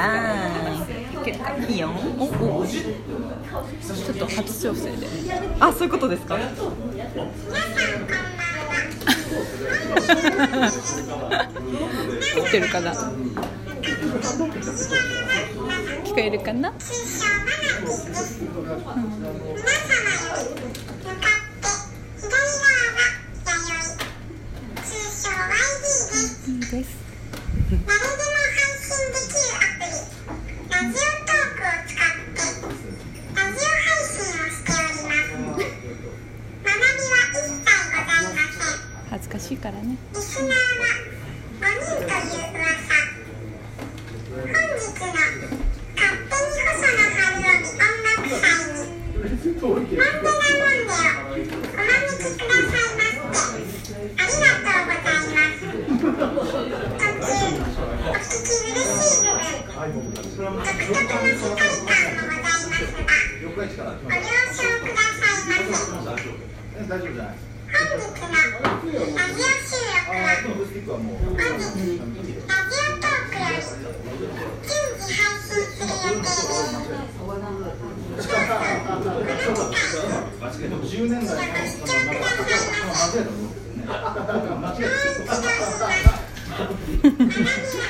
はいいいよ。おおちょっと初調整で。あそういうことですか？撮ってるかな？聞こえるかな？いいです恥ずかしいからね。リスナーは5人という噂本日の勝手に細野晴臣音楽祭にモンデナモンデをお招きくださいましてありがとうございますお聞き嬉しい部分独特の世界観もございますがご了承くださいませ本日のラジオ収録は本日ラジオトークより順次配信する予定ですどうぞこの機会にご視聴くださいませもう一度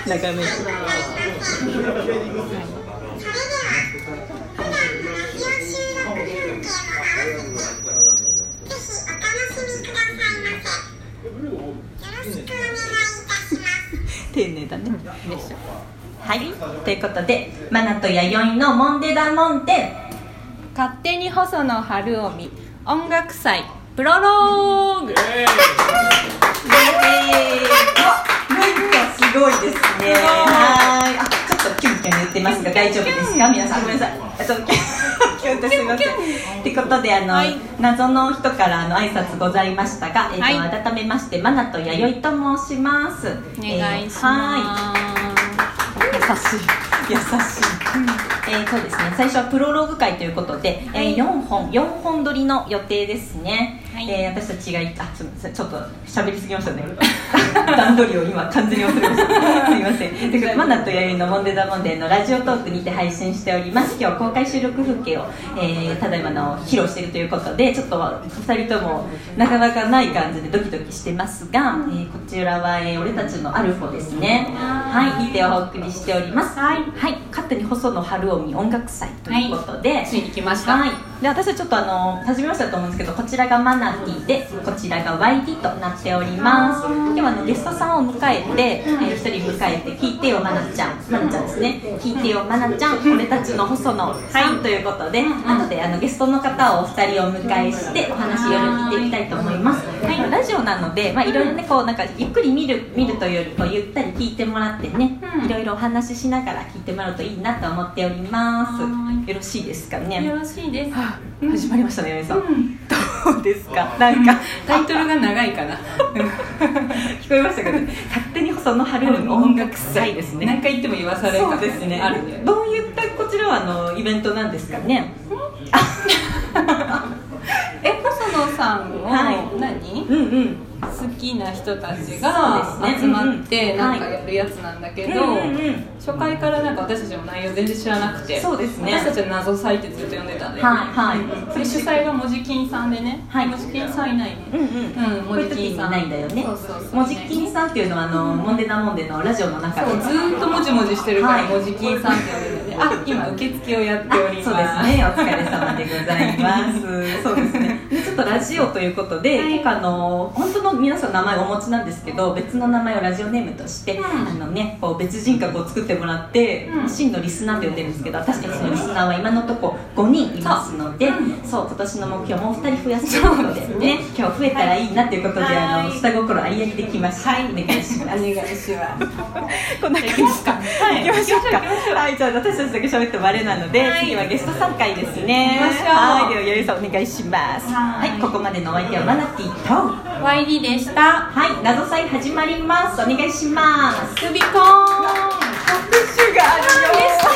長め丁寧だね。はい。ということでマナと弥生のモンデダモンデ勝手に細野晴臣。音楽祭。プロローグ。えー、なんかすごいですね。はい。あちょっとキュンキュン言ってますが大丈夫ですか？皆さんごめんなさいえっとすみませんってことであの、はい。謎の人からの挨拶ございましたが、えっとはい改めましてマナと弥生と申します。お願いしはます、い。優しい。優しい、えーそうですね最初はプロローグ会ということで、えー、4本4本撮りの予定ですね、はい。えー私たちがあすみませんちょっと喋りすぎましたね。段取りを今完全に忘れました。すみません。ということでマナと弥生のモンデダモンデのラジオトークにて配信しております。今日公開収録風景を、えーただいまの披露しているということでちょっと2人ともなかなかない感じでドキドキしてますが、えーこちらは、えー俺たちのアルフォですね。はい。聞いてお送りしております。はい、はい、勝手に細野晴臣音楽祭ということで、ついに来ました、はい、で私はちょっとあの初めましてだと思うんですけどこちらがマナティでこちらが YD となっております。今日はあのゲストさんを迎えて、えー、一人迎えて聞いてよマナちゃんマナちゃんですね。聞いてよマナちゃん俺たちの細野さんということで、なのであのゲストの方をお二人をお迎えしてお話いろいろ聞いていきたいと思います、はい、ラジオなのでまあいろいろねこうなんかゆっくり見る見るというよりこうゆったり聞いてもらってね、うん。いろいろお話ししながら聞いてもらうといいなと思っております。はい。よろしいですかね。よろしいです、はあ始まりましたね、さん。うんどうですか、なんか、タイトルが長いかな聞こえましたけど、勝手にその春の音楽祭ですね。何回言っても言わされるですね。あるねどういったこちらはあのイベントなんですかね？え細野さんをはい何？好きな人たちが集まってなんかやるやつなんだけど、初回からなんか私たちの内容全然知らなくてそうですね。私たちは謎祭ってずっと呼んでたんで、はいはい。うんで主催がもじきんさんでね、はい。もじきんさんいないね、うんうん。うんこういう時にいないんだよね。そうそうそう。もじきんさんっていうのはあのモンデナモンデのラジオの中で。ずーっともじもじしてるから、はい。もじきんさんって呼んでるんであ今受付をやっております。そうですね、お疲れ様でございます。そうですね。ラジオということで、はい。あの本当の皆さん名前をお持ちなんですけど、別の名前をラジオネームとして、うん。あのね、こう別人格を作ってもらって、うん。真のリスナーって呼んでるんですけど、私たちのリスナーは今のところ5人いますので、そう今年の目標もう2人増やすということでそうですね、今日増えたらいいなということで、あのはい下心ありありできました。はい、お願いします。お願いしますこんな感じですか？はい、行きましょうか。はい、じゃあ私たちだけ喋ってもあれなので、はい。次はゲスト参加ですね。はい、ではよりさんお願いします。ははいい、ここまでのお相手はマナティと、は YD でしたい、謎祭始まります。お願いします。スビコーン 拍手があるよ。